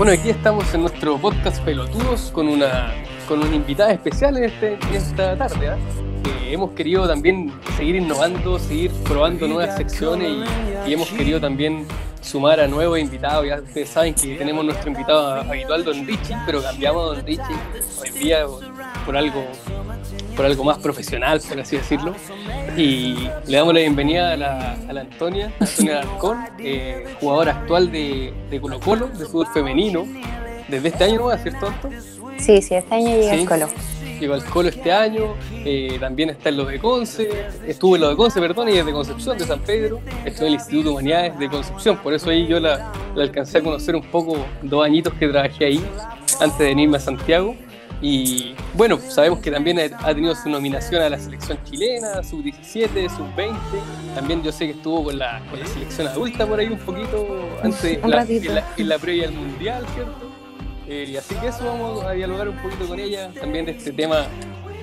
Bueno, aquí estamos en nuestro podcast Pelotudos con una, con una invitada especial en, este, en esta tarde. Que hemos querido también seguir innovando, seguir probando nuevas secciones y, y hemos querido también sumar a nuevos invitados. Ya ustedes saben que tenemos nuestro invitado habitual, Don Richie, pero cambiamos a Don Richie hoy día por algo, por algo más profesional, por así decirlo. Y le damos la bienvenida a la, a la Antonia, Antonia Alarcón, eh, jugadora actual de, de Colo Colo, de fútbol femenino, desde este año, ¿no? ¿Cierto, Anto? Sí, sí, este año llega Sí. el Colo. Llegó al Colo este año, eh, también está en lo de Conce, estuvo en lo de Conce, perdón, y es de Concepción, de San Pedro, estuvo en el Instituto de Humanidades de Concepción, por eso ahí yo la, la alcancé a conocer un poco, dos añitos que trabajé ahí, antes de venirme a Santiago. Y bueno, sabemos que también ha tenido su nominación a la selección chilena, sub-17, sub-20. También yo sé que estuvo con la, con la selección adulta por ahí un poquito antes, Un la- ratito. en, la, en la previa al mundial, ¿cierto? Eh, y así que eso vamos a dialogar un poquito con ella, también de este tema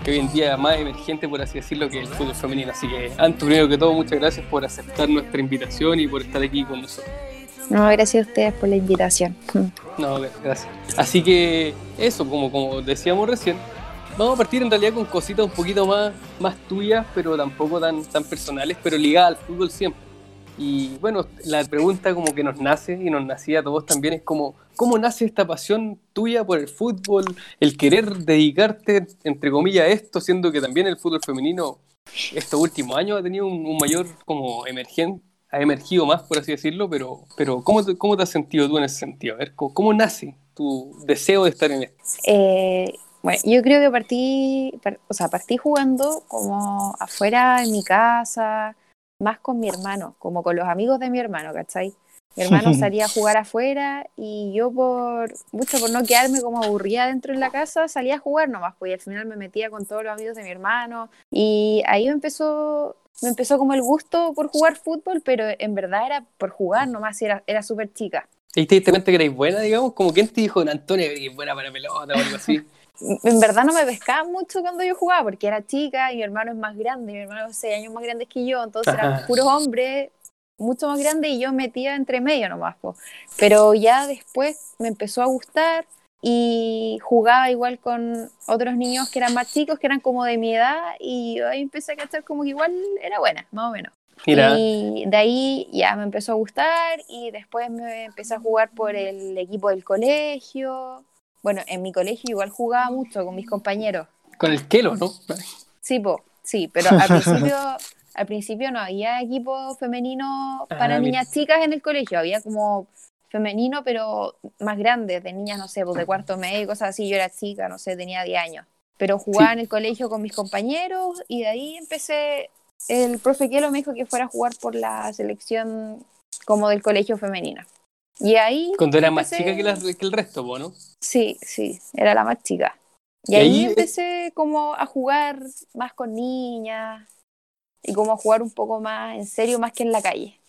que hoy en día es más emergente, por así decirlo, que el fútbol femenino. Así que, Anto, primero que todo, muchas gracias por aceptar nuestra invitación y por estar aquí con nosotros. No, gracias a ustedes por la invitación. No, gracias. Así que eso, como, como decíamos recién, vamos a partir en realidad con cositas un poquito más, más tuyas, pero tampoco tan, tan personales, pero ligadas al fútbol siempre. Y bueno, la pregunta como que nos nace y nos nacía a todos también es como, ¿cómo nace esta pasión tuya por el fútbol? El querer dedicarte, entre comillas, a esto, siendo que también el fútbol femenino estos últimos años ha tenido un, un mayor como emergente, ha emergido más, por así decirlo, pero, pero ¿cómo, te, ¿cómo te has sentido tú en ese sentido? A ver, ¿cómo, cómo nace tu deseo de estar en esto? Eh, bueno, yo creo que partí, par- o sea, partí jugando como afuera en mi casa, más con mi hermano, como con los amigos de mi hermano, ¿cachai? Mi hermano salía a jugar afuera y yo por mucho por no quedarme como aburrida dentro de la casa, salía a jugar nomás, pues y al final me metía con todos los amigos de mi hermano y ahí empezó, me empezó como el gusto por jugar fútbol, pero en verdad era por jugar nomás, era, era súper chica. ¿Y te diste cuenta que erais buena, digamos? Como quién te dijo, Antonio, que eres buena para pelota o algo así? en verdad no me pescaba mucho cuando yo jugaba porque era chica y mi hermano es más grande, mi hermano es seis años más grande que yo, entonces eran Ajá. puros hombres mucho más grandes y yo metía entre medio nomás. po. Pero ya después me empezó a gustar y jugaba igual con otros niños que eran más chicos, que eran como de mi edad y yo ahí empecé a cachar como que igual era buena, más o menos. Mira, Y de ahí ya me empezó a gustar y después me empecé a jugar por el equipo del colegio. Bueno, en mi colegio igual jugaba mucho con mis compañeros. con el Kelo, ¿no? Sí, po, sí, pero al principio, al principio no había equipo femenino para Ah, mira. niñas chicas en el colegio, había como femenino, pero más grande, de niñas, no sé, pues de cuarto medio, cosas así, yo era chica, no sé, tenía 10 años. Pero jugaba Sí. en el colegio con mis compañeros y de ahí empecé, el profe Kelo me dijo que fuera a jugar por la selección como del colegio femenina. Y ahí, Cuando era más empecé- chica que, la- que el resto, ¿no? sí, sí, era la más chica. Y, Y ahí, ahí- empecé como a jugar más con niñas y como a jugar un poco más en serio, más que en la calle.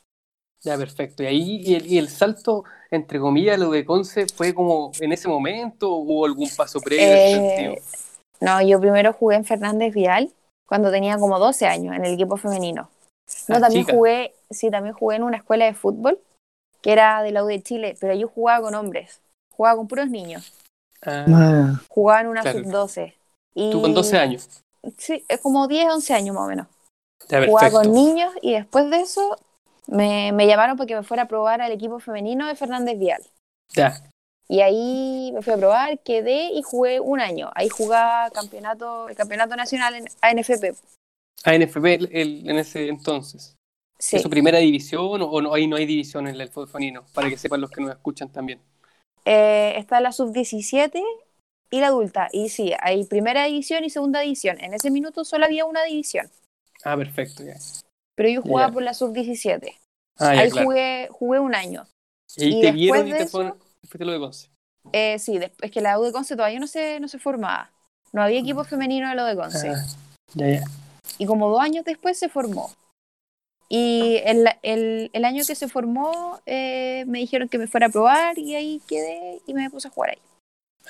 Ya, perfecto. Y ahí, y el, y el salto, entre comillas, lo de Conce, ¿fue como en ese momento o hubo algún paso previo en ese Eh, sentido? No, yo primero jugué en Fernández Vial cuando tenía como 12 años en el equipo femenino. No, Ah, también chica. jugué, sí, también jugué en una escuela de fútbol que era de la U de Chile, pero yo jugaba con hombres, jugaba con puros niños, Ah, Ah, jugaba en una Claro. sub-12. Y tú con 12 años. Sí, es como 10, 11 años más o menos. Ya, jugaba con niños y después de eso me, me llamaron para que me fuera a probar al equipo femenino de Fernández Vial. Ya, Y ahí me fui a probar, quedé y jugué un año. Ahí jugaba campeonato, el campeonato nacional en ANFP. ANFP el- el- en ese entonces. Sí. ¿Es su primera división o, o no, ahí no hay división en el fútbol femenino? Para que sepan los que nos escuchan también. Eh, está la sub-17 y la adulta. Y sí, hay primera división y segunda división. En ese minuto solo había una división. Ah, perfecto, ya. Pero yo jugaba por la sub-17. Ah, Ahí claro. jugué, jugué un año. y y te vieron y te eso- fueron, fuiste lo de Conce. Eh, sí, es que la U de Conce todavía no se, no se formaba. No había equipo femenino de lo de Conce. Ah. Y como dos años después se formó. Y el, el, el año que se formó eh, me dijeron que me fuera a probar y ahí quedé y me puse a jugar ahí.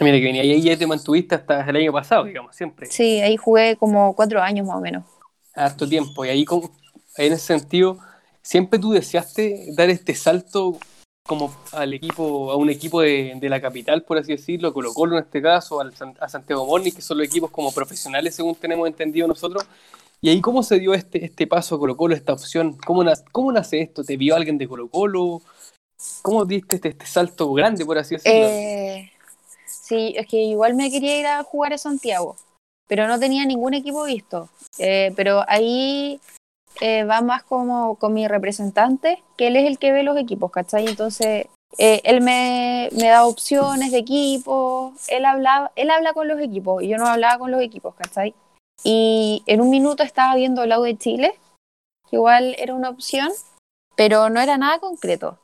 Ah, mira que venía. Ahí ya te mantuviste hasta el año pasado, digamos, siempre. Sí, ahí jugué como cuatro años más o menos. harto tiempo. Y ahí, ahí en ese sentido, siempre tú deseaste dar este salto como al equipo, a un equipo de, de la capital, por así decirlo, Colo Colo en este caso, al, a Santiago Morning, que son los equipos como profesionales, según tenemos entendido nosotros. Y ahí, ¿cómo se dio este, este paso a Colo Colo, esta opción? ¿Cómo, nace, ¿Cómo nace esto? ¿Te vio alguien de Colo Colo? ¿Cómo diste este, este salto grande, por así decirlo? Eh, sí, es que igual me quería ir a jugar a Santiago, pero no tenía ningún equipo visto. Eh, pero ahí eh, va más como con mi representante, que él es el que ve los equipos, ¿cachai? Entonces, eh, él me, me, da opciones de equipos, él, hablaba, él habla con los equipos y yo no hablaba con los equipos, ¿cachai? Y en un minuto estaba viendo el lado de Chile, que igual era una opción, pero no era nada concreto.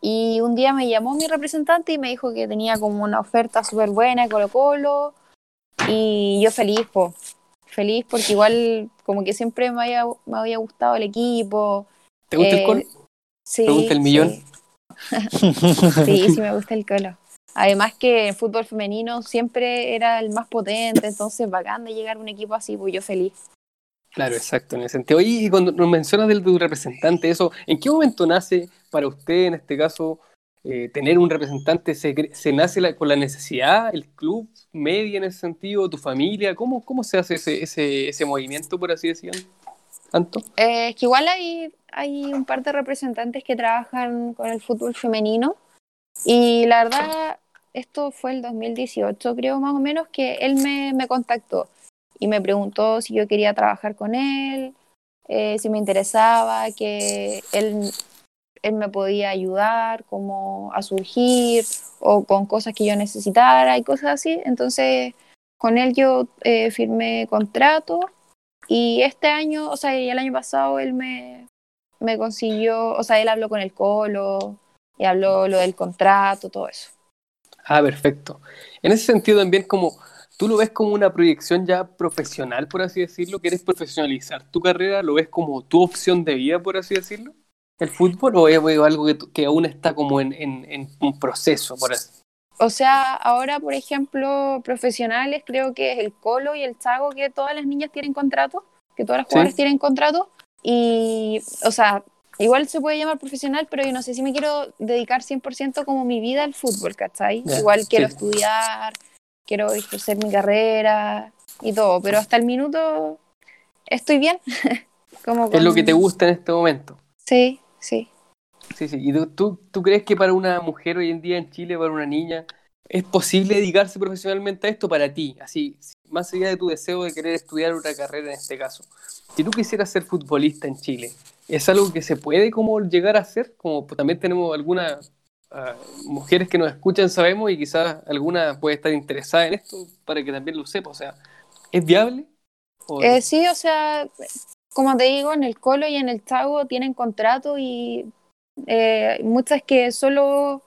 Y un día me llamó mi representante y me dijo que tenía como una oferta súper buena de Colo Colo. Y yo feliz, po. Feliz porque igual como que siempre me había, me había gustado el equipo. ¿Te gusta eh, el Colo? Sí. ¿Te gusta el millón? Sí. sí, sí me gusta el Colo. Además que el fútbol femenino siempre era el más potente, entonces bacán de llegar a un equipo así, pues yo feliz. Claro, exacto, en ese sentido. Oye, y cuando nos mencionas del tu representante, eso, ¿en qué momento nace para usted, en este caso, eh, tener un representante? ¿Se, nace con la necesidad, el club, media en ese sentido, tu familia? ¿Cómo, cómo se hace ese, ese, ese movimiento, por así decirlo? ¿Tanto? Eh, es que igual hay, hay un par de representantes que trabajan con el fútbol femenino y la verdad, esto fue el 2018, creo más o menos, que él me, me contactó y me preguntó si yo quería trabajar con él, eh, si me interesaba, que él, él me podía ayudar como a surgir o con cosas que yo necesitara y cosas así. Entonces, con él yo eh, firmé contrato y este año, o sea, y el año pasado él me, me consiguió, o sea, él habló con el Colo y habló lo del contrato, todo eso. Ah, perfecto. En ese sentido también como ¿Tú lo ves como una proyección ya profesional, por así decirlo? ¿Quieres profesionalizar tu carrera? ¿Lo ves como tu opción de vida, por así decirlo? ¿El fútbol o es algo que, que aún está como en, en, en, un proceso, por O sea, ahora, por ejemplo, profesionales, creo que es el Colo y el Chago que todas las niñas tienen contrato, que todas las jugadoras ¿Sí? tienen contrato. Y, o sea, igual se puede llamar profesional, pero yo no sé si me quiero dedicar 100% como mi vida al fútbol, ¿cachai? Yeah, igual quiero sí. estudiar, quiero ejercer mi carrera y todo, pero hasta el minuto estoy bien. Como con... Es lo que te gusta en este momento. Sí, sí. Sí, sí. ¿Y tú, tú crees que para una mujer hoy en día en Chile, para una niña, es posible dedicarse profesionalmente a esto para ti? Así, más allá de tu deseo de querer estudiar una carrera en este caso. Si tú quisieras ser futbolista en Chile, ¿es algo que se puede como llegar a hacer? Como también tenemos alguna uh, mujeres que nos escuchan sabemos y quizás alguna puede estar interesada en esto para que también lo sepa. O sea, ¿es viable? ¿O eh, sí, o sea, como te digo, en el Colo y en el Chago tienen contrato y eh, muchas que solo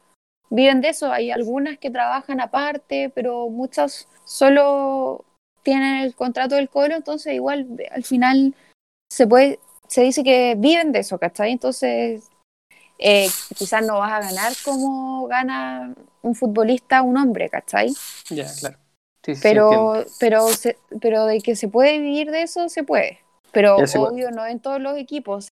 viven de eso. Hay algunas que trabajan aparte, pero muchas solo tienen el contrato del Colo, entonces igual al final se puede, se dice que viven de eso, ¿cachai? Entonces eh, quizás no vas a ganar como gana un futbolista un hombre, ¿cachai? Ya, claro. Sí, sí, pero, pero, se, pero de que se puede vivir de eso, se puede. Pero obvio, no en todos los equipos.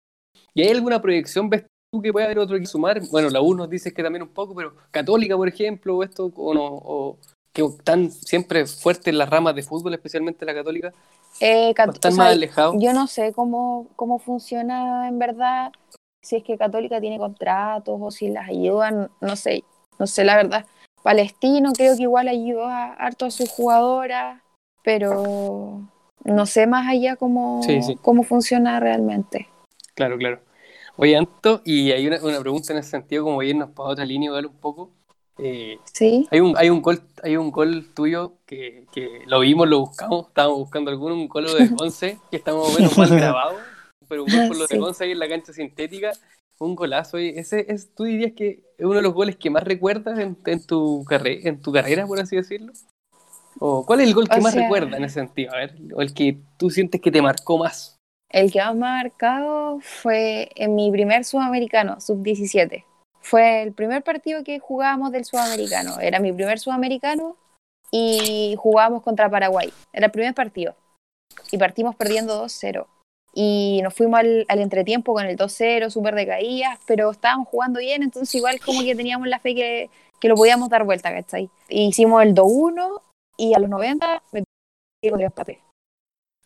¿Y hay alguna proyección? ¿Ves tú que puede haber otro equipo sumar? Bueno, la U nos dice que también un poco, pero Católica, por ejemplo, o esto, o no, o que están siempre fuertes en las ramas de fútbol, especialmente la Católica. Eh, cat están o más alejados. Yo no sé cómo, cómo funciona en verdad si es que Católica tiene contratos o si las ayudan, no sé, no sé la verdad. Palestino creo que igual ayuda harto a sus jugadoras, pero no sé más allá cómo, sí, sí. cómo funciona realmente. Claro, claro. Oye, Anto, y hay una, una pregunta en ese sentido, como irnos para otra línea, ¿vale? Un poco. Eh, sí. Hay un, hay un gol, hay un gol tuyo que, que lo vimos, lo buscamos, estábamos buscando alguno, un gol de 11 que estamos menos mal grabado pero un gol por los sí. de Gonza ahí en la cancha sintética, un golazo. Y ese es, ¿Tú dirías que es uno de los goles que más recuerdas en, en, tu, carre en tu carrera, por así decirlo? ¿O cuál es el gol que o más sea, recuerdas en ese sentido? A ver, o el que tú sientes que te marcó más. El que más me ha marcado fue en mi primer sudamericano, sub-17. Fue el primer partido que jugábamos del sudamericano. Era mi primer sudamericano y jugábamos contra Paraguay. Era el primer partido. Y partimos perdiendo 2-0 y nos fuimos al, al entretiempo con el 2-0, súper decaídas, pero estábamos jugando bien, entonces igual como que teníamos la fe que, que lo podíamos dar vuelta, ¿cachai? Y hicimos el 2-1 y a los 90 me con el empate.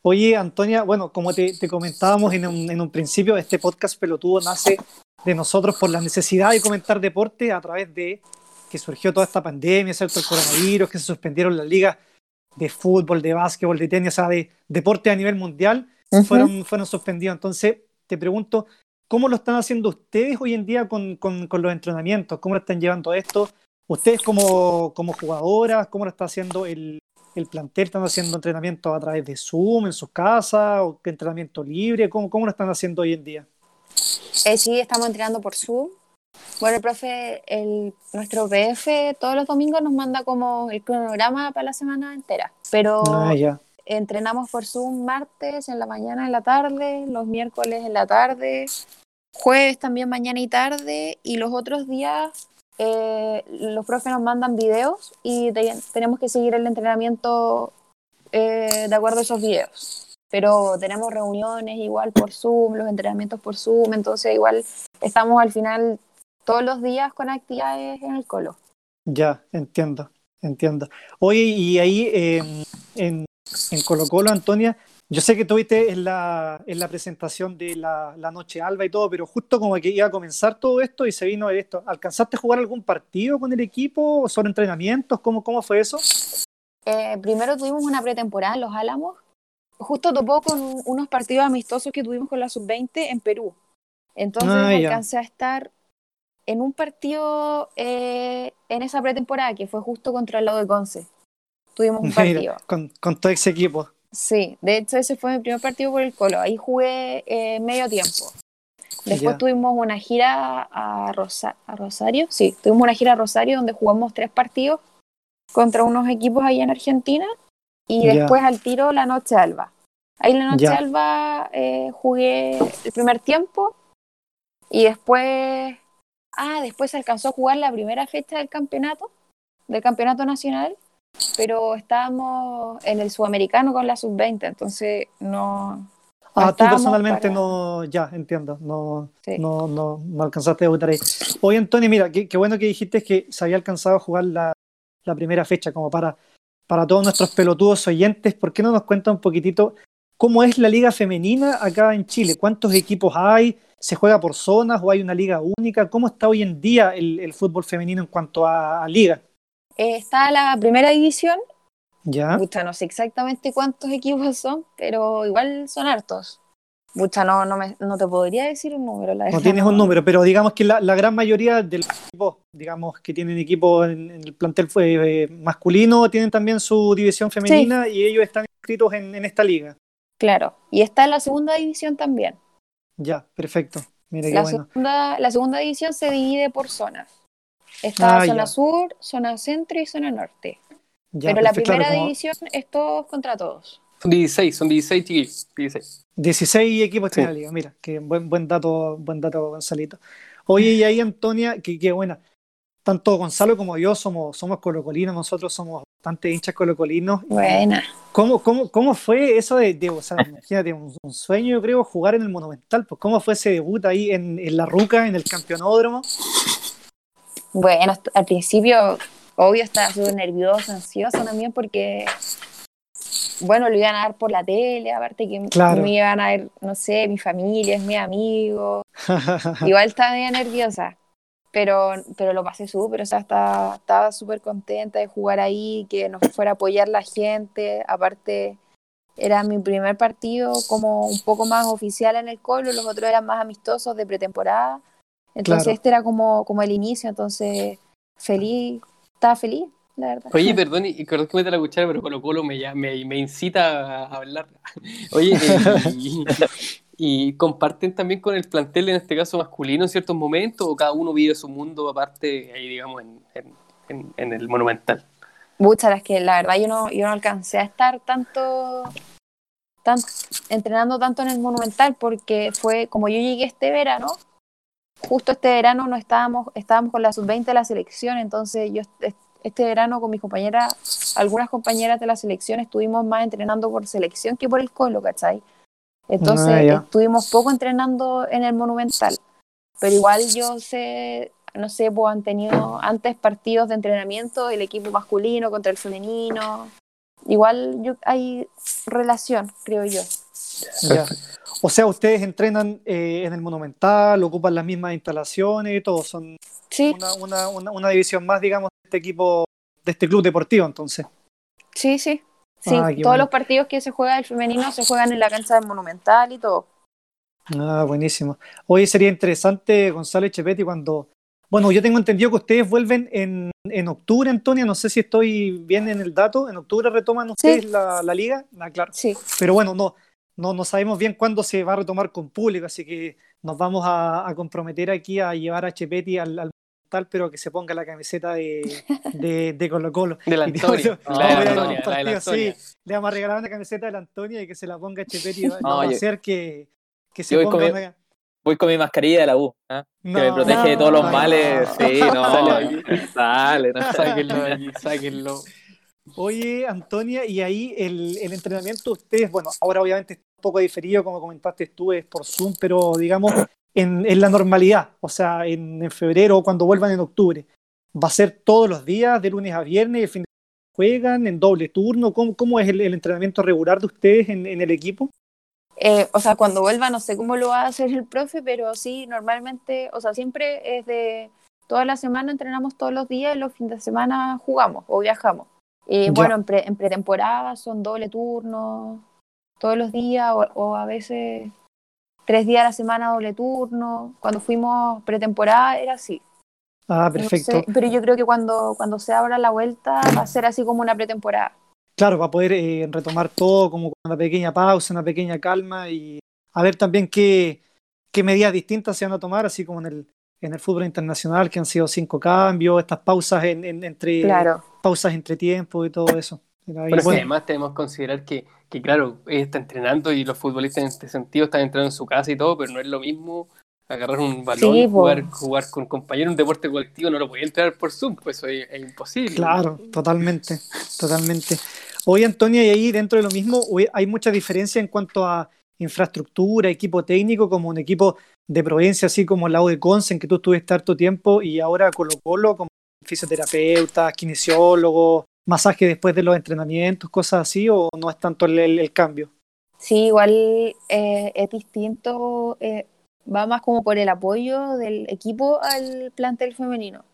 Oye, Antonia, bueno, como te, te comentábamos en un, en un, principio, este podcast pelotudo nace de nosotros por la necesidad de comentar deporte a través de que surgió toda esta pandemia, ¿cierto? El coronavirus, que se suspendieron las ligas de fútbol, de básquetbol, de tenis, o sea, de deporte a nivel mundial, uh -huh. fueron, fueron suspendidos. Entonces, te pregunto, ¿cómo lo están haciendo ustedes hoy en día con, con, con los entrenamientos? ¿Cómo lo están llevando esto? Ustedes como, como jugadoras, ¿cómo lo está haciendo el, el plantel? ¿Están haciendo entrenamiento a través de Zoom en sus casas o entrenamiento libre? ¿Cómo, cómo lo están haciendo hoy en día? Eh, sí, estamos entrenando por Zoom. Bueno, el profe, el, nuestro PF todos los domingos nos manda como el cronograma para la semana entera, pero ah, ya. entrenamos por Zoom martes en la mañana, en la tarde, los miércoles en la tarde, jueves también mañana y tarde, y los otros días eh, los profes nos mandan videos y te, tenemos que seguir el entrenamiento eh, de acuerdo a esos videos. Pero tenemos reuniones igual por Zoom, los entrenamientos por Zoom, entonces igual estamos al final todos los días con actividades en el colo. Ya, entiendo, entiendo. Oye, y ahí eh, en, en Colo Colo, Antonia, yo sé que tuviste en la, en la presentación de la, la, Noche Alba y todo, pero justo como que iba a comenzar todo esto y se vino esto. ¿Alcanzaste a jugar algún partido con el equipo? ¿Son entrenamientos? ¿Cómo, cómo fue eso? Eh, primero tuvimos una pretemporada en Los Álamos. Justo topó con unos partidos amistosos que tuvimos con la Sub-20 en Perú. Entonces ah, alcancé a estar en un partido eh, en esa pretemporada que fue justo contra el lado de Conce. Tuvimos un partido. Mira, con, con todo ese equipo. Sí, de hecho ese fue mi primer partido por el Colo. Ahí jugué eh, medio tiempo. Después ya. tuvimos una gira a, Rosa a, Rosario. Sí, tuvimos una gira a Rosario donde jugamos tres partidos contra unos equipos allá en Argentina. Y ya. después al tiro la Noche Alba. Ahí la Noche ya. Alba eh, jugué el primer tiempo. Y después. Ah, después se alcanzó a jugar la primera fecha del campeonato, del campeonato nacional pero estábamos en el sudamericano con la sub-20, entonces no. Ah, tú personalmente para... no, ya, entiendo, no, sí. no, no, no, alcanzaste a debutar ahí. Oye, Antonio, mira, qué, qué, bueno que dijiste que se había alcanzado a jugar la, la primera fecha, como para, para todos nuestros pelotudos oyentes, ¿por qué no nos cuenta un poquitito cómo es la liga femenina acá en Chile? ¿Cuántos equipos hay? ¿Se juega por zonas o hay una liga única? ¿Cómo está hoy en día el, el fútbol femenino en cuanto a, a liga? Eh, está la primera división. Ya. Mucha, no sé exactamente cuántos equipos son, pero igual son hartos. Mucha, no, no, me, no te podría decir un número. La no tienes un número, pero digamos que la, la gran mayoría de los equipos, digamos, que tienen equipo en, en el plantel fue, eh, masculino, tienen también su división femenina sí. y ellos están inscritos en, en, esta liga. Claro, y está en la segunda división también. Ya, perfecto. Mira la, bueno. segunda, la segunda división se divide por zonas. Está ah, zona ya. sur, zona centro y zona norte. Ya, Pero la primera claro, como... división es todos contra todos. Son 16, son 16 chiquillos. 16. 16 equipos sí. en la liga, mira, que buen, buen dato, buen dato, Gonzalito. Oye, y ahí Antonia, que, que buena. Tanto Gonzalo como yo somos, somos colocolinos, nosotros somos bastante hinchas colocolinos. Buena. ¿Cómo, cómo, cómo fue eso de, de o sea, imagínate, un, un, sueño, yo creo, jugar en el Monumental? Pues, ¿Cómo fue ese debut ahí en, en La Ruca, en el campeonódromo? Bueno, al principio, obvio, estaba súper nerviosa, ansiosa también porque, bueno, lo iban a dar por la tele, aparte que claro. me iban a ver, no sé, mi familia, mi amigo. Igual estaba medio nerviosa, pero, pero lo pasé súper, o sea, estaba súper contenta de jugar ahí, que nos fuera a apoyar la gente, aparte era mi primer partido como un poco más oficial en el Colo, los otros eran más amistosos de pretemporada entonces claro. este era como, como el inicio, entonces feliz, estaba feliz, la verdad. Oye, perdón, y perdón que meta la cuchara, pero Colo Colo me, me, me incita a hablar. Oye, eh, y, y, comparten también con el plantel, en este caso masculino, en ciertos momentos, o cada uno vive su mundo aparte, ahí digamos, en, en, en el Monumental. Muchas, las que la verdad yo no, yo no alcancé a estar tanto, tanto entrenando tanto en el Monumental porque fue como yo llegué este verano, justo este verano no estábamos, estábamos con la sub-20 de la selección, entonces yo este verano con mis compañeras, algunas compañeras de la selección estuvimos más entrenando por selección que por el colo, ¿cachai? Entonces Ah, estuvimos poco entrenando en el Monumental. Pero igual yo sé, no sé, pues han tenido antes partidos de entrenamiento, el equipo masculino contra el femenino. Igual yo, hay relación, creo yo. Ya. O sea, ustedes entrenan eh, en el Monumental, ocupan las mismas instalaciones y todo. Son Sí, una, una, una, una división más, digamos, de este equipo, de este club deportivo, entonces. sí, sí. Sí, Ah, todos bueno. los partidos que se juegan del femenino se juegan en la cancha del Monumental y todo. Ah, buenísimo. Hoy sería interesante, Gonzalo Chepetti, cuando. Bueno, yo tengo entendido que ustedes vuelven en, en octubre, Antonia. No sé si estoy bien en el dato. En octubre retoman ustedes la, la liga. Ah, claro. Sí, Pero bueno, no, no, no sabemos bien cuándo se va a retomar con público, así que nos vamos a, a comprometer aquí a llevar a Chepetti al, al tal, pero que se ponga la camiseta de, de, de Colo Colo. De la Antonia. La de la Antonia, la de la partido, Antonia. sí. Le vamos a regalar una camiseta de la Antonia y que se la ponga Chepetti. No, No, va a hacer que, que se yo voy ponga una- Voy con mi mascarilla de la U, ¿ah? No, que me protege de todos los no, males. no. Sí, no. Sale Dale, no. Sáquenlo aquí, sáquenlo. Oye, Antonia, y ahí el, el entrenamiento, ustedes, bueno, ahora obviamente está un poco diferido, como comentaste tú, es por Zoom, pero digamos, en, en la normalidad, o sea, en, en febrero o cuando vuelvan en octubre, ¿va a ser todos los días, de lunes a viernes, el fin de semana juegan, en doble turno? ¿Cómo, cómo es el, el entrenamiento regular de ustedes en, en el equipo? Eh, o sea, cuando vuelva no sé cómo lo va a hacer el profe, pero sí, normalmente, o sea, siempre es de toda la semana entrenamos todos los días y los fines de semana jugamos o viajamos. Y Ya. bueno, en, pre- en pretemporada son doble turno todos los días o, o a veces tres días a la semana doble turno. Cuando fuimos pretemporada era así. Ah, No perfecto. sé, pero yo creo que cuando, cuando se abra la vuelta va a ser así como una pretemporada. Claro, para poder eh, retomar todo como con una pequeña pausa, una pequeña calma y a ver también qué, qué medidas distintas se van a tomar, así como en el, en el fútbol internacional, que han sido cinco cambios, estas pausas en, en- entre Claro. pausas entre tiempo y todo eso. Pero bueno, además tenemos que considerar que, que, claro, ella está entrenando y los futbolistas en este sentido están entrenando en su casa y todo, pero no es lo mismo agarrar un balón, Sí, jugar, jugar con compañeros, un deporte colectivo, no lo podía entrenar por Zoom, pues eso es, es imposible. claro, totalmente, totalmente. Hoy, Antonia, y ahí dentro de lo mismo, hay mucha diferencia en cuanto a infraestructura, equipo técnico, como un equipo de Provincia, así como el lado de Conce, en que tú estuviste harto tiempo, y ahora Colo Colo, como fisioterapeutas, kinesiólogos, masaje después de los entrenamientos, cosas así, o no es tanto el cambio? Sí, igual eh, es distinto, eh, va más como por el apoyo del equipo al plantel femenino.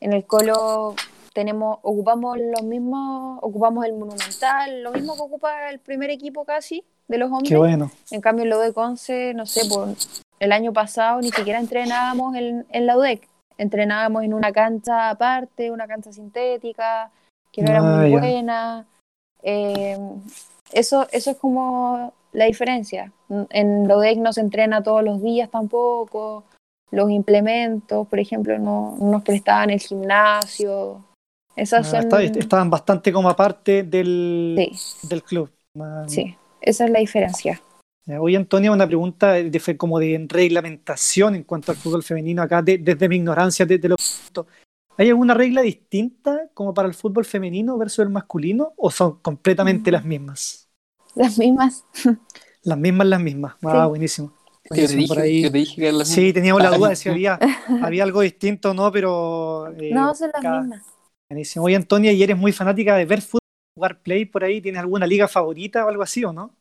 En el Colo tenemos, ocupamos los mismos, ocupamos el Monumental, lo mismo que ocupa el primer equipo casi de los hombres. Qué bueno. En cambio, en la UDEC 11, no sé, por el año pasado ni siquiera entrenábamos en, en la UDEC. Entrenábamos en una cancha aparte, una cancha sintética, que no era Ah, muy ya. buena. Eh, eso, eso es como la diferencia. En la UDEC no se entrena todos los días tampoco. Los implementos, por ejemplo, no, no nos prestaban el gimnasio. Esas Ah, son... está- estaban bastante como aparte del, Sí, del club. Ah, sí, esa es la diferencia. Ya, Oye, Antonio, una pregunta de, como de reglamentación en cuanto al fútbol femenino acá, de- desde mi ignorancia de, de lo ¿Hay alguna regla distinta como para el fútbol femenino versus el masculino o son completamente las mismas? Las mismas. Las mismas, las mismas. Ah, Sí. buenísimo. Yo te, Buenísimo, dije, por ahí. dije que Sí, teníamos la duda de si había, había algo distinto o no, pero... eh, No, son las cada- mismas. Buenísimo. Oye, Antonia, ¿y eres muy fanática de ver fútbol, jugar play por ahí? ¿Tienes alguna liga favorita o algo así o no?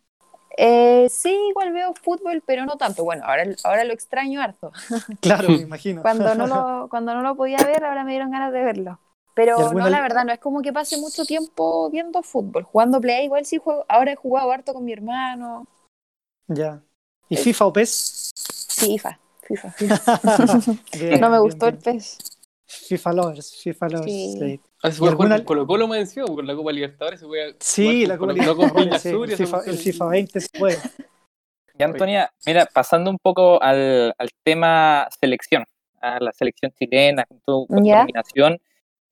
Eh, sí, igual veo fútbol, pero no tanto. Bueno, ahora, ahora lo extraño harto. Claro, me imagino. Cuando no lo, cuando no lo podía ver, ahora me dieron ganas de verlo. ¿Y Pero alguna no, la verdad, no es como que pase mucho tiempo viendo fútbol. Jugando play, igual sí juego. Ahora he jugado harto con mi hermano. Ya. ¿Y FIFA o PES? FIFA, FIFA, FIFA. Bien, No me bien, gustó el. PES. FIFA Lovers, FIFA Lovers. Sí. Sí, Ah, se puede ¿Y jugar alguna- con Colo Colo más encima, con la Copa Libertadores se puede Sí, la Copa Libertadores, el, FIFA, el. FIFA 20 se puede. Y Antonia, mira, pasando un poco al, al tema selección, a la selección chilena, con tu, nominación,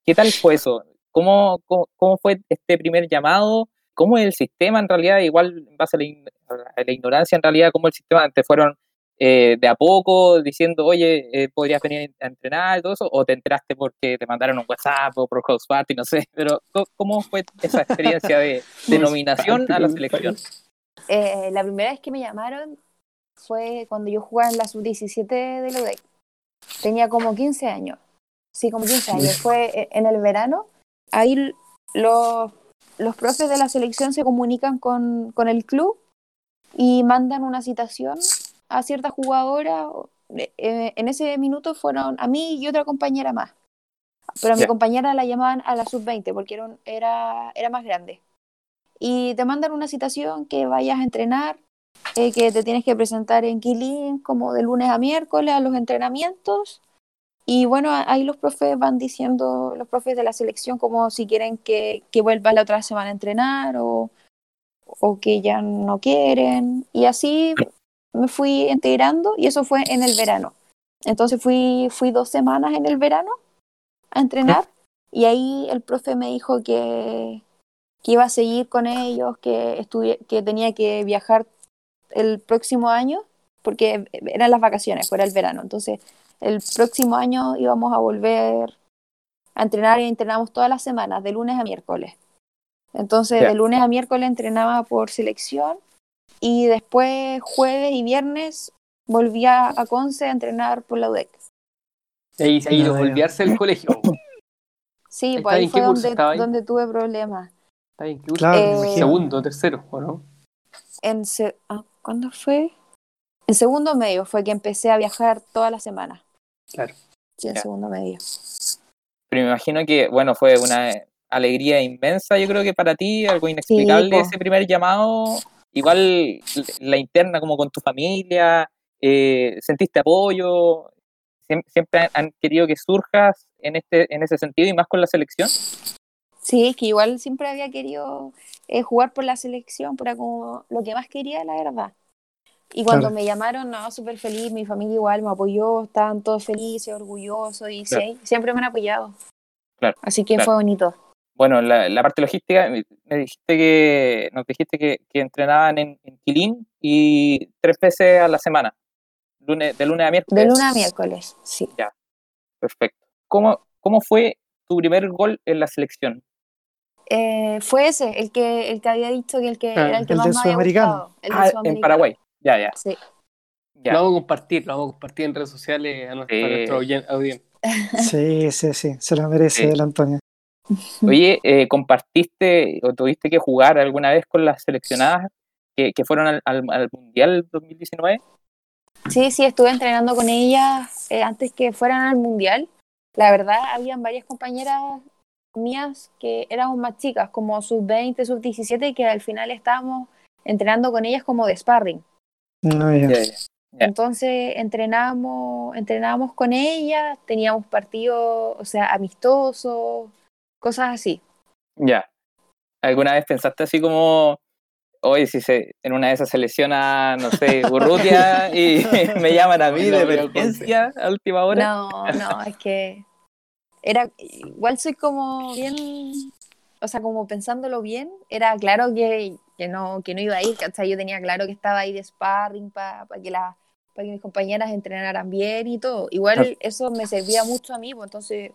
¿qué tal fue eso? ¿Cómo, cómo, cómo fue este primer llamado? ¿Cómo es el sistema en realidad? Igual en base a la, ign- a la ignorancia en realidad, ¿cómo el sistema te fueron eh, de a poco diciendo, oye, eh, podrías venir a entrenar y todo eso? ¿O te enteraste porque te mandaron un WhatsApp o por House Party, no sé? Pero ¿cómo- ¿cómo fue esa experiencia de, de nominación a la selección? Eh, la primera vez que me llamaron fue cuando yo jugaba en la sub-17 de la UDEC. Tenía como 15 años. Sí, como 15 años. Fue e- en el verano. Ahí los, los profes de la selección se comunican con, con el club y mandan una citación a cierta jugadora. Eh, en ese minuto fueron a mí y otra compañera más. Pero a mi compañera la llamaban a la sub-20 porque era, era, era más grande. Y te mandan una citación que vayas a entrenar, eh, que te tienes que presentar en Quilín como de lunes a miércoles a los entrenamientos. Y bueno, ahí los profes van diciendo, los profes de la selección, como si quieren que, que vuelva la otra semana a entrenar o, o que ya no quieren. Y así me fui integrando y eso fue en el verano. Entonces fui, fui dos semanas en el verano a entrenar y ahí el profe me dijo que, que iba a seguir con ellos, que, que tenía que viajar el próximo año, porque eran las vacaciones, fuera el verano. Entonces, el próximo año íbamos a volver a entrenar y entrenamos todas las semanas, de lunes a miércoles. Entonces, de lunes a miércoles entrenaba por selección y después jueves y viernes volvía a Conce a entrenar por la UDEC. Ahí, ahí Ah, lo ya. volviarse al colegio. Sí, ¿Está pues ahí fue donde, ahí? tuve problemas. Está bien, ¿qué? Claro, Eh. Segundo, tercero, ¿o no? En se- ah, ¿Cuándo fue? En segundo medio fue que empecé a viajar toda la semana. Claro. Sí, en segundo medio. Pero me imagino que, bueno, fue una alegría inmensa, yo creo que para ti, algo inexplicable ese primer llamado. Igual la interna como con tu familia, eh, sentiste apoyo, Siem- siempre han, querido que surjas en, este, en ese sentido y más con la selección. Sí, es que igual siempre había querido eh, jugar por la selección, pero era como lo que más quería, la verdad. Y cuando Claro. me llamaron, no, súper feliz, mi familia igual me apoyó, estaban todos felices, orgullosos y Claro. sí, siempre me han apoyado. Claro, Así que claro. fue bonito. Bueno, la, la parte logística, me me dijiste que, nos dijiste que, que entrenaban en, en Quilín y tres veces a la semana, lunes, de lunes a miércoles. De lunes a miércoles, sí. Perfecto. ¿Cómo, ¿Cómo fue tu primer gol en la selección? Eh, fue ese, el que, el que había dicho que el que Ah, era el que el más del me había sudamericano. gustado. El Ah, en sudamericano. Paraguay. Ya, ya. Sí. ya. Lo vamos a compartir, lo vamos a compartir en redes sociales a nuestro, a audiencia. Sí, sí, sí, se lo merece Sí. el Antonio. Oye, eh, ¿compartiste o tuviste que jugar alguna vez con las seleccionadas que, que fueron al, al- al Mundial 2019? Sí, sí, estuve entrenando con ellas eh, antes que fueran al mundial. La verdad, habían varias compañeras mías que éramos más chicas, como sub-20, sub-17, que al final estábamos entrenando con ellas como de sparring. No, ya. Ya. Entonces entrenábamos, entrenábamos con ellas, teníamos partidos, o sea, amistosos, cosas así. Ya. ¿Alguna vez pensaste así como, oye, si se, en una de esas se lesiona, no sé, Urrutia y me llaman a mí No, de emergencia a última hora? No, no, es que era igual soy como bien, o sea, como pensándolo bien, era claro que, que no que no iba a ir, ¿cachai? Yo tenía claro que estaba ahí de sparring para que la para que mis compañeras entrenaran bien y todo. Igual eso me servía mucho a mí, pues entonces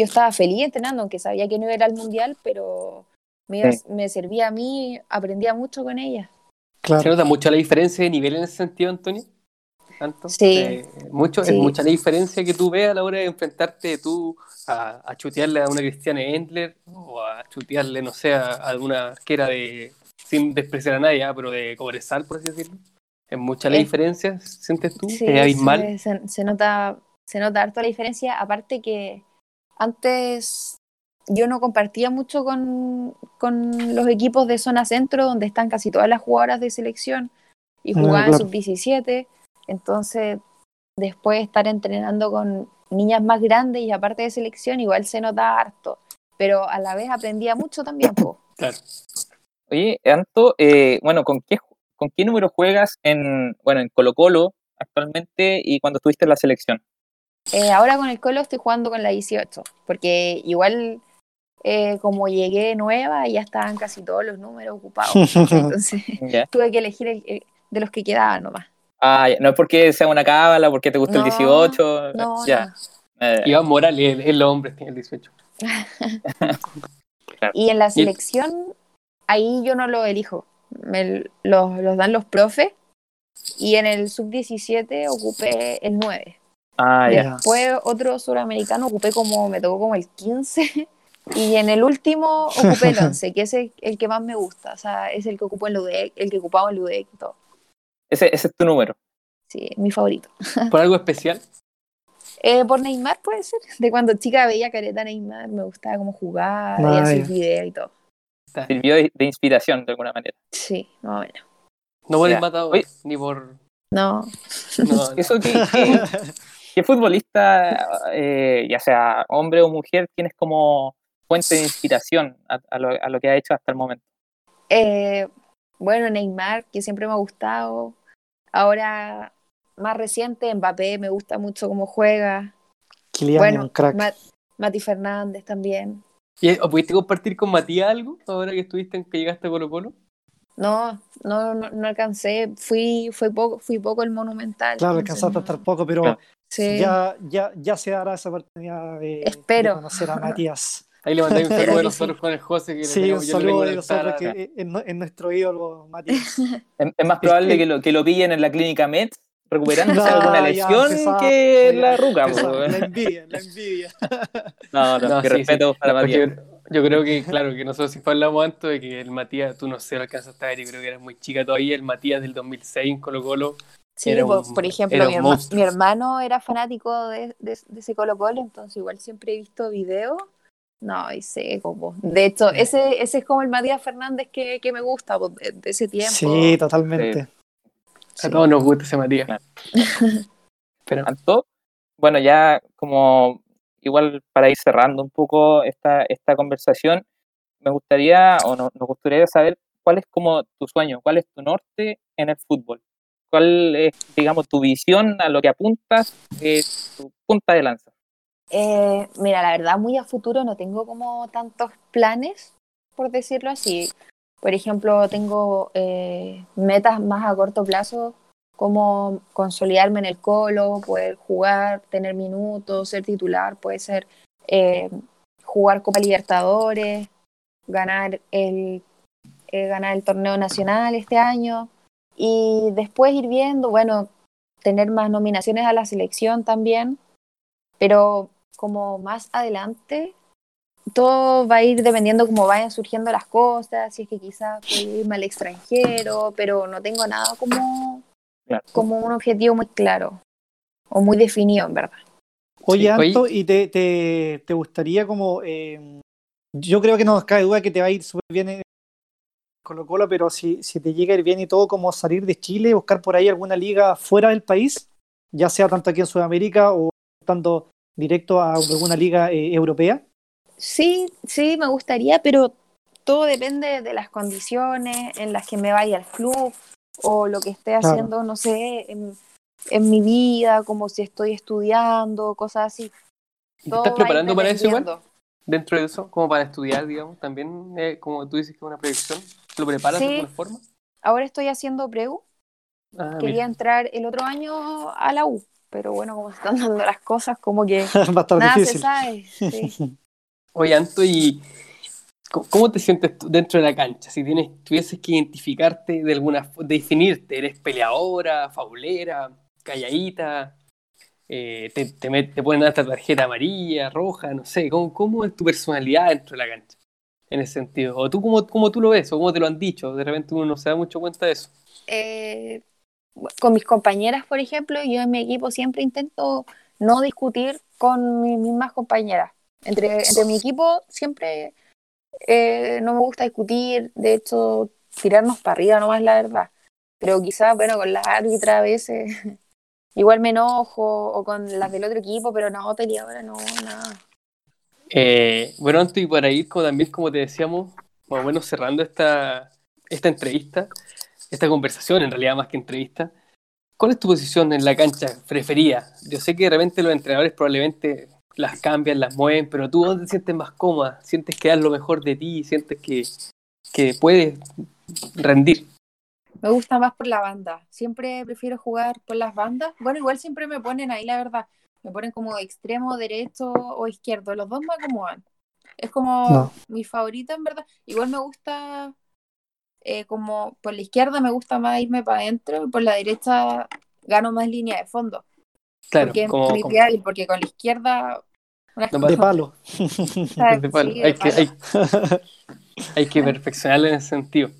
yo estaba feliz entrenando, aunque sabía que no iba a ir al mundial, pero me, iba- Sí. me servía a mí, aprendía mucho con ella. ¿Se Claro. nota mucho la diferencia de nivel en ese sentido, Antonio? ¿Tanto? Sí. Eh, mucho, Sí. Es mucha la diferencia que tú ves a la hora de enfrentarte tú a, a chutearle a una Cristiana Endler o a chutearle, no sé, a alguna que era de, sin despreciar a nadie, ah, pero de Cobresal, por así decirlo. Es mucha la Eh, diferencia, ¿sientes tú? Sí, ¿Es abismal? Se, se- se nota, se nota harto la diferencia. Aparte que antes yo no compartía mucho con, con los equipos de zona centro, donde están casi todas las jugadoras de selección, y Ah, jugaba en claro. sub-17. Entonces, después de estar entrenando con niñas más grandes y aparte de selección, igual se nota harto. Pero a la vez aprendía mucho también. po. Claro. Oye, Anto, eh, bueno, ¿con qué, ¿con qué número juegas en, bueno, en Colo Colo actualmente y cuando estuviste en la selección? Eh, ahora con el Colo estoy jugando con la 18, porque igual eh, como llegué nueva ya estaban casi todos los números ocupados. Entonces tuve que elegir el, el- de los que quedaban nomás. Ah, ya, no es porque sea una cábala, porque te gusta el No, 18. No, ya. Eh, Iván Morales, el, el hombre, tiene el 18. no. Y en la selección, ahí yo no lo elijo. me los, los dan los profes. Y en el sub-17 ocupé el 9. Ah, ya. Ya. Después otro suramericano ocupé como, me tocó como el 15. Y en el último ocupé el 11, que es el, el que más me gusta. O sea, es el que ocupó en Ludec, el que ocupaba en Ludec y todo. Ese, ese es tu número. Sí, mi favorito. ¿Por algo especial? Eh, por Neymar puede ser. De cuando chica veía careta Neymar, me gustaba cómo jugar, Ah, y hacer ya. videos y todo. Sirvió de, de inspiración de alguna manera. Sí, más o menos. No por el matador, ni por. No, No, no. Eso que, que- ¿Qué futbolista, eh, ya sea hombre o mujer, tienes como fuente de inspiración a, a lo, a lo que ha hecho hasta el momento? Eh, bueno, Neymar, que siempre me ha gustado. Ahora, más reciente, Mbappé, me gusta mucho cómo juega. Kylian bueno, un crack. Ma- Mati Fernández también. ¿Y, o ¿Pudiste compartir con Matías algo ahora que estuviste en que llegaste a Colo Colo? No, no, no, no alcancé. Fui, fue poco, fui poco el Monumental. Claro, alcanzaste a no- estar poco, pero Claro. Sí. ya, ya, ya se dará esa oportunidad de, Espero. de conocer a Matías. Ahí le mandé un saludo de nosotros con el José. Que le Sí, un saludo en de nosotros que es, es- es nuestro ídolo, Matías. Es, es más probable que lo, que lo pillen en la clínica Mets recuperándose No, alguna lesión empezaba, que oye, la ruca. Empezaba, la envidia, la envidia. No, no, No, que sí, respeto sí. para Matías. Yo, yo creo que, claro, que nosotros siempre hablamos antes de que el Matías, tú no sé, lo alcanzaste a ver, yo creo que eras muy chica todavía, el Matías del 2006 en Colo Colo. Sí, Era por, un- por ejemplo, mi, herma- hermano era fanático de, de, de ese Colo Colo, entonces igual siempre he visto videos. No, y sé como. De hecho, ese, ese es como el Matías Fernández que, que me gusta pues, de, de ese tiempo. Sí, totalmente. Sí. A todos nos gusta ese Matías. Claro. Pero tanto. Bueno, ya como igual para ir cerrando un poco esta, esta conversación, me gustaría o no, nos gustaría saber cuál es como tu sueño, cuál es tu norte en el fútbol, cuál es, digamos, tu visión a lo que apuntas, eh, tu punta de lanza. Eh, mira, la verdad, muy a futuro no tengo como tantos planes, por decirlo así. Por ejemplo, tengo eh, metas más a corto plazo, como consolidarme en el colo, poder jugar, tener minutos, ser titular, puede ser eh, jugar Copa Libertadores, ganar el, eh, ganar el torneo nacional este año y después ir viendo, bueno, tener más nominaciones a la selección también, pero como más adelante, todo va a ir dependiendo cómo vayan surgiendo las cosas, si es que quizás puedo irme al extranjero, pero no tengo nada como, Claro. como un objetivo muy claro o muy definido, en verdad. Oye. Anto, ¿y te, te, te gustaría como... eh, yo creo que no nos cabe duda que te va a ir súper bien en Colo Colo, pero si, si te llega a ir bien y todo, como salir de Chile, buscar por ahí alguna liga fuera del país, ya sea tanto aquí en Sudamérica o tanto directo a alguna liga eh, europea. Sí, sí, me gustaría, pero todo depende de las condiciones en las que me vaya al club o lo que esté Claro. haciendo, no sé, en, en mi vida, como si estoy estudiando, cosas así. ¿y ¿te estás preparando para eso igual? Dentro de eso, como para estudiar, digamos, también, eh, como tú dices que es una proyección, ¿lo preparas Sí. de alguna forma? Ahora estoy haciendo preu, Ah, quería mira. entrar el otro año a la U, pero bueno, como se están dando las cosas, como que va a estar nada difícil. se sabe. sí. Oye, Anto, ¿y cómo te sientes tú dentro de la cancha? Si tienes, tuvieses que identificarte de alguna definirte, ¿eres peleadora, faulera, calladita? Eh, te, te, met- te ponen hasta tarjeta amarilla, roja, no sé, ¿cómo, cómo es tu personalidad dentro de la cancha? En ese sentido. ¿O tú cómo, cómo tú lo ves? ¿O cómo te lo han dicho? De repente uno no se da mucho cuenta de eso. Eh, con mis compañeras, por ejemplo, yo en mi equipo siempre intento no discutir con mis mismas compañeras. Entre, entre mi equipo siempre eh, no me gusta discutir, de hecho, tirarnos para arriba nomás la verdad. Pero quizás, bueno, con la árbitra a veces igual me enojo, o con las del otro equipo, pero no, peleadora no, nada. Eh, bueno, Anto, y para ir como también, como te decíamos, más cerrando esta, esta entrevista, esta conversación, en realidad más que entrevista, ¿cuál es tu posición en la cancha preferida? Yo sé que de repente los entrenadores probablemente las cambian, las mueven, pero tú ¿dónde te sientes más cómoda? ¿Sientes que das lo mejor de ti? ¿Sientes que, que puedes rendir? Me gusta más por la banda. Siempre prefiero jugar por las bandas. Bueno, igual siempre me ponen ahí, la verdad. Me ponen como extremo, derecho o izquierdo. Los dos me acomodan. Es como No. mi favorito, en verdad. Igual me gusta eh, como por la izquierda me gusta más irme para adentro y por la derecha gano más línea de fondo. Claro, porque como, es muy como- viable, porque con la izquierda... una No De palo. de palo. sí, hay, de que, palo. hay, hay que perfeccionarlo en ese sentido.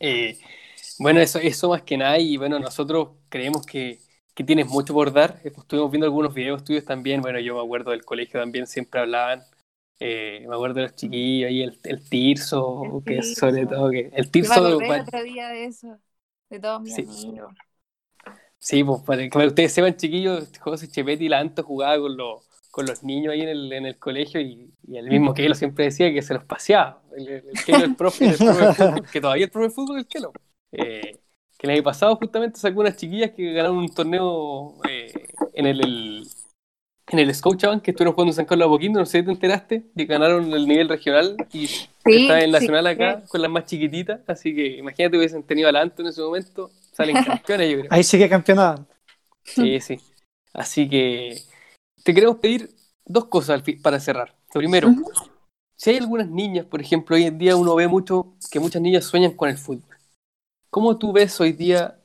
Eh, bueno, eso, eso más que nada, y bueno, nosotros creemos que, que tienes mucho por dar. Estuvimos viendo algunos videos tuyos también. Bueno, yo me acuerdo del colegio también, siempre hablaban. Eh, me acuerdo de los chiquillos y el, el Tirso, El que Tirso. sobre todo que el Yo me Tirso, acordé pa- el otro día de eso, de todos mis Sí. amigos. Sí, pues para que ustedes sepan, chiquillos, José Chepetti Lanto jugaba con los, con los niños ahí en el, en el colegio y, y el mismo Kelo siempre decía que se los paseaba. El, el, el Kelo, el profe, el profe de fútbol, que todavía el profe de fútbol es el Kelo. Eh, que el año pasado justamente sacó unas chiquillas que ganaron un torneo eh, en el, el- en el Scotiabank que estuvieron jugando en San Carlos de Apoquindo, no sé si te enteraste, que ganaron el nivel regional y Sí, está en sí, Nacional acá sí. con las más chiquititas, así que imagínate hubiesen tenido a Lanto en ese momento, salen campeones yo creo. Ahí sí que campeonaban. Sí, sí. Así que te queremos pedir dos cosas al para cerrar. Lo primero, si hay algunas niñas, por ejemplo, hoy en día uno ve mucho que muchas niñas sueñan con el fútbol. ¿Cómo tú ves hoy día?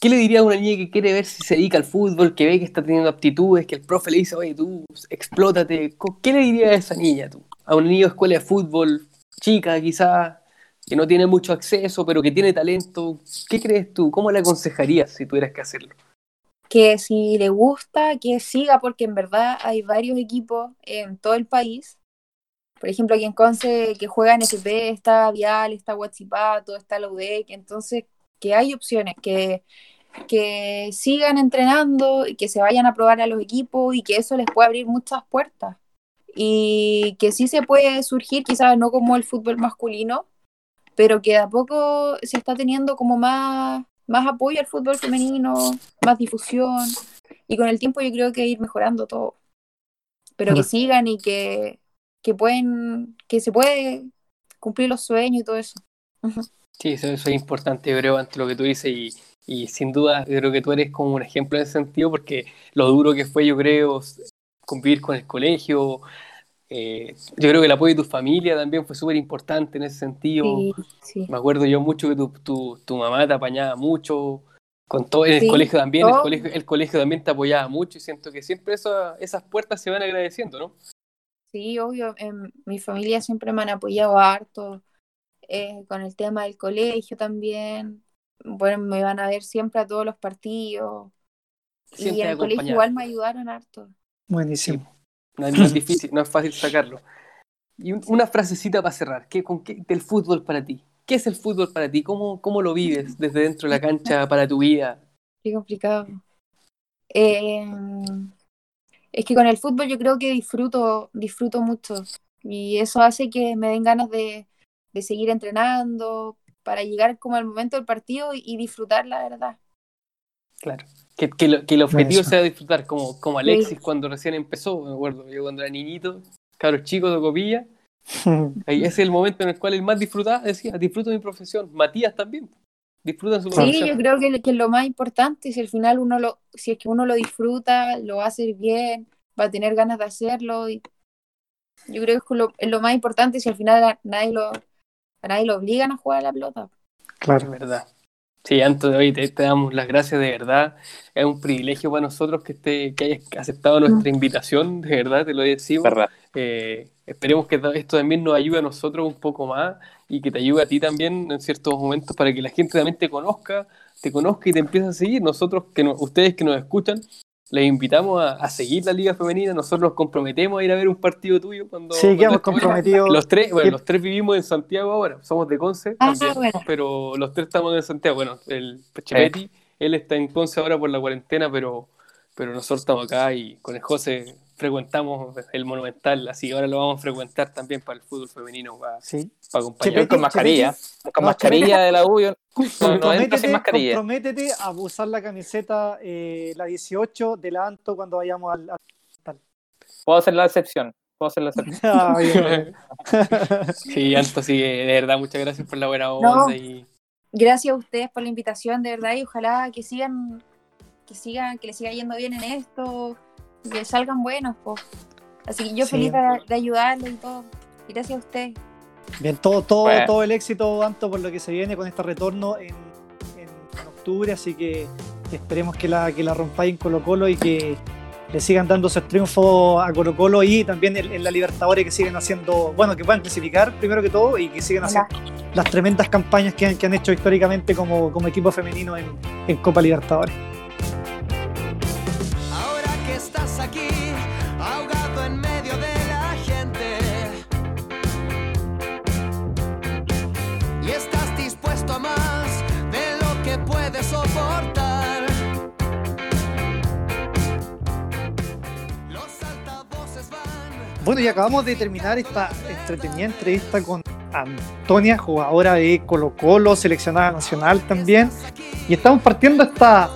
¿Qué le diría a una niña que quiere ver si se dedica al fútbol, que ve que está teniendo aptitudes, que el profe le dice, oye, tú, explótate? ¿Qué le diría a esa niña tú? A una niña de escuela de fútbol, chica quizás, que no tiene mucho acceso, pero que tiene talento. ¿Qué crees tú? ¿Cómo le aconsejarías si tuvieras que hacerlo? que si le gusta, que siga, porque en verdad hay varios equipos en todo el país. Por ejemplo, aquí en Conce, que juega en FP, está Vial, está Huachipato, está la UDEC, entonces que hay opciones, que, que sigan entrenando y que se vayan a probar a los equipos y que eso les puede abrir muchas puertas. Y que sí se puede surgir, quizás no como el fútbol masculino, pero que de a poco se está teniendo como más, más apoyo al fútbol femenino, más difusión, y con el tiempo yo creo que ir mejorando todo. Pero que sigan y que, que pueden, que se puede cumplir los sueños y todo eso. Sí, eso, eso es importante, yo creo, ante lo que tú dices, y, y sin duda creo que tú eres como un ejemplo en ese sentido, porque lo duro que fue, yo creo, convivir con el colegio, eh, yo creo que el apoyo de tu familia también fue súper importante en ese sentido. Sí, sí. Me acuerdo yo mucho que tu, tu, tu mamá te apañaba mucho, con todo, en el colegio también, el colegio, el colegio también te apoyaba mucho, y siento que siempre esa- esas puertas se van agradeciendo, ¿no? Sí, obvio, en mi familia siempre me han apoyado harto, eh, con el tema del colegio también. Bueno, me van a ver siempre a todos los partidos. Y en el colegio igual me ayudaron harto. Buenísimo. No, es- no es difícil, no es fácil sacarlo. Y un- una frasecita para cerrar. ¿Qué, con qué, del fútbol para ti? ¿Qué es el fútbol para ti? ¿Cómo, ¿Cómo lo vives desde dentro de la cancha para tu vida? Qué complicado. Eh, es que con el fútbol yo creo que disfruto, disfruto mucho. Y eso hace que me den ganas de, de seguir entrenando para llegar como al momento del partido y, y disfrutar la verdad. Claro. Que, que lo- que el objetivo sea disfrutar, como, como Alexis cuando recién empezó. Me acuerdo, yo cuando era niñito, cabros chicos de copilla, ahí ese es el momento en el cual él más disfrutaba, decía, disfruto mi profesión. Matías también, disfruta su Sí, yo creo que, que es lo más importante, si al final uno lo, si es que uno lo disfruta, lo va a hacer bien, va a tener ganas de hacerlo. Y yo creo que es lo, es lo más importante si al final a nadie lo, a nadie lo obligan a jugar a la pelota. Es Claro. verdad. Sí, Anto, hoy te, te damos las gracias de verdad. Es un privilegio para nosotros que, esté, que hayas aceptado nuestra invitación, de verdad, te lo decimos. Eh, esperemos que esto también nos ayude a nosotros un poco más y que te ayude a ti también en ciertos momentos para que la gente también te conozca, te conozca y te empiece a seguir. Nosotros, que no- ustedes que nos escuchan, les invitamos a, a seguir la Liga Femenina. Nosotros nos comprometemos a ir a ver un partido tuyo cuando. Sí, cuando quedamos comprometidos. Los tres, bueno, los tres vivimos en Santiago ahora, somos de Conce Ah, también, bueno. pero los tres estamos en Santiago. Bueno, el Chepetti, él está en Conce ahora por la cuarentena, pero, pero nosotros estamos acá y con el José frecuentamos el Monumental, así que ahora lo vamos a frecuentar también para el fútbol femenino, para, Sí. para acompañar. con mascarilla. Con No, mascarilla de la U, yo no, no Comprométete, mascarilla. comprométete a usar la camiseta, eh, la 18 de la Anto cuando vayamos al. al- Puedo hacer la excepción. Puedo hacer la excepción. Ah. Sí, Anto, sí, de verdad, muchas gracias por la buena onda No. y Gracias a ustedes por la invitación, de verdad, y ojalá que sigan, que sigan, que les siga yendo bien en esto, que salgan buenos, pues. Así que yo Sí. feliz de, de ayudarles y todo. Gracias a ustedes. Bien, todo, todo, Bueno. todo el éxito, Anto, por lo que se viene con este retorno en, en- en octubre, así que esperemos que la, que la rompáis en Colo Colo y que le sigan dando esos triunfos a Colo Colo y también en, en la Libertadores que siguen haciendo, bueno, que puedan clasificar primero que todo y que sigan Hola. haciendo las tremendas campañas que han, que han hecho históricamente como, como equipo femenino en, en Copa Libertadores. Bueno, y acabamos de terminar esta entretenida entrevista con Antonia, jugadora de Colo Colo, seleccionada nacional también. Y estamos partiendo esta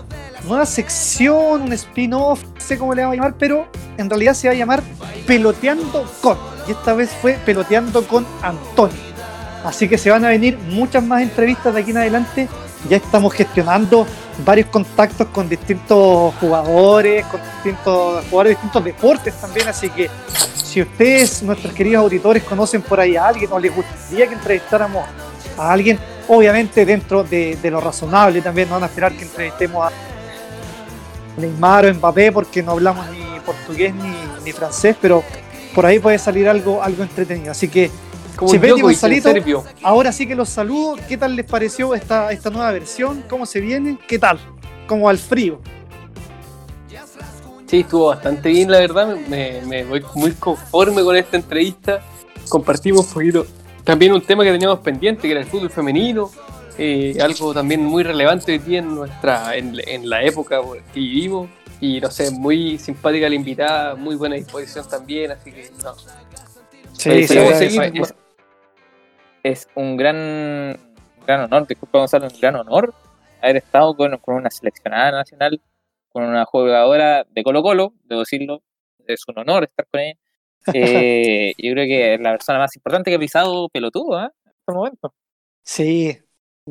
nueva sección, un spin-off, no sé cómo le vamos a llamar, pero en realidad se va a llamar Peloteando con. Y esta vez fue Peloteando con Antonia. Así que se van a venir muchas más entrevistas de aquí en adelante. Ya estamos gestionando varios contactos con distintos jugadores, con distintos jugadores de distintos deportes también. Así que si ustedes, nuestros queridos auditores, conocen por ahí a alguien o les gustaría que entrevistáramos a alguien, obviamente dentro de, lo razonable también, no van a esperar que entrevistemos a Neymar o Mbappé porque no hablamos ni portugués ni, ni francés, pero por ahí puede salir algo, algo entretenido. Así que Como Gonzalito. serbio. ahora sí que los saludo. ¿Qué tal les pareció esta, esta nueva versión? ¿Cómo se viene? ¿Qué tal? Como al frío. Sí, estuvo bastante bien, la verdad. Me, me voy muy conforme con esta entrevista. Compartimos un poquito también un tema que teníamos pendiente, que era el fútbol femenino. eh, algo también muy relevante hoy día en, nuestra, en, en la época que vivimos. Y no sé, muy simpática la invitada, muy buena disposición también. Así que no. Sí, sí, seguir. Es, un gran, gran honor, disculpa Gonzalo, un gran honor haber estado con, con una seleccionada nacional, con una jugadora de Colo Colo, debo decirlo, es un honor estar con ella. Eh, yo creo que es la persona más importante que ha pisado pelotudo ¿eh? en este momento. Sí,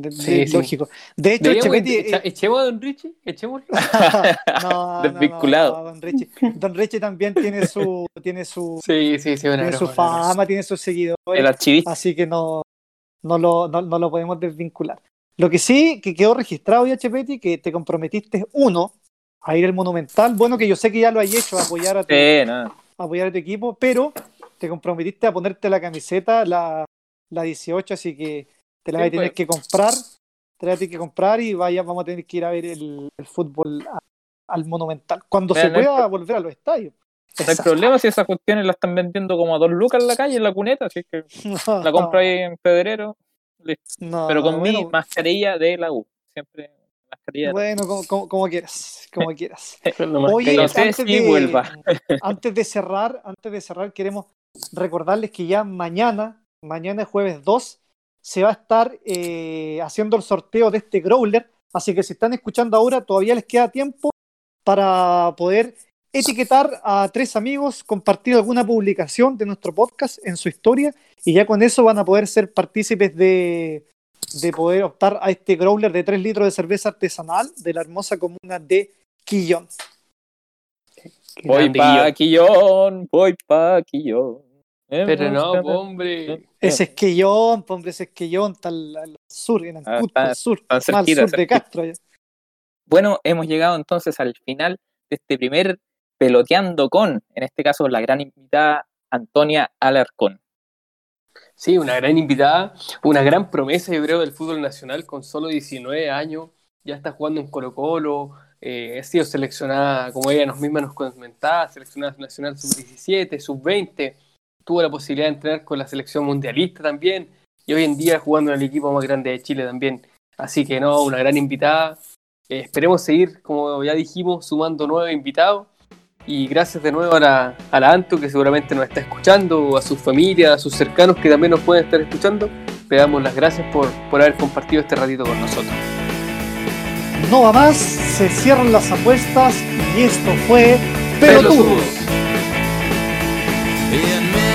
de- de- Sí, sí. lógico. De hecho, eh, echemos a Don Richie, echémoslo. no, Desvinculado. no, Don Richie. Don Richie también tiene su, tiene su, Sí, sí, sí, tiene su fama, tiene sus seguidores. El archivista. así que no, no, lo, no, no lo podemos desvincular. Lo que sí, que quedó registrado ya, Chepeti, que te comprometiste, uno, a ir al Monumental. Bueno, que yo sé que ya lo hay hecho, a apoyar a tu, Sí, no. a apoyar a tu equipo, pero te comprometiste a ponerte la camiseta, la, la 18, así que te la Sí, vas a tener pues. que comprar, te la vas a tener que comprar y vaya, vamos a tener que ir a ver el, el fútbol a- al Monumental, cuando se no hay pueda volver a los estadios. No hay problema si esas cuestiones las están vendiendo como a dos lucas en la calle, en la cuneta, así que la compro ahí en Pedrero, No, pero con mi mascarilla de la U. Siempre mascarilla la. Bueno, como, como- como quieras, como quieras. Oye, no sé antes, si de, vuelva. antes de cerrar, antes de cerrar, queremos recordarles que ya mañana, mañana jueves 2, se va a estar eh, haciendo el sorteo de este growler. Así que si están escuchando ahora, todavía les queda tiempo para poder etiquetar a tres amigos, compartir alguna publicación de nuestro podcast en su historia y ya con eso van a poder ser partícipes de, de poder optar a este growler de 3 litros de cerveza artesanal de la hermosa comuna de Quillón. Voy pa'. Quillón, voy pa' Quillón. Pero no, hombre. Ese es Quillón, hombre, ese es Quillón, está al, al sur, en Ah, Ancud, está- al sur, al cerquita, sur de. Castro. ya. Bueno, hemos llegado entonces al final de este primer peloteando con, en este caso, la gran invitada Antonia Alarcón. Sí, una gran invitada, una gran promesa, yo creo, del fútbol nacional con solo 19 años. Ya está jugando en Colo Colo, eh, ha sido seleccionada, como ella nos misma nos comentaba, seleccionada nacional sub-17, sub-20. Tuvo la posibilidad de entrenar con la selección mundialista también. Y hoy en día jugando en el equipo más grande de Chile también. Así que no, una gran invitada. Eh, esperemos seguir, como ya dijimos, sumando nuevos invitados. Y gracias de nuevo a la, a la Anto, que seguramente nos está escuchando, a sus familias, a sus cercanos que también nos pueden estar escuchando. Le damos las gracias por, por haber compartido este ratito con nosotros. No va más, se cierran las apuestas y esto fue Pelotudos. Pelotudos.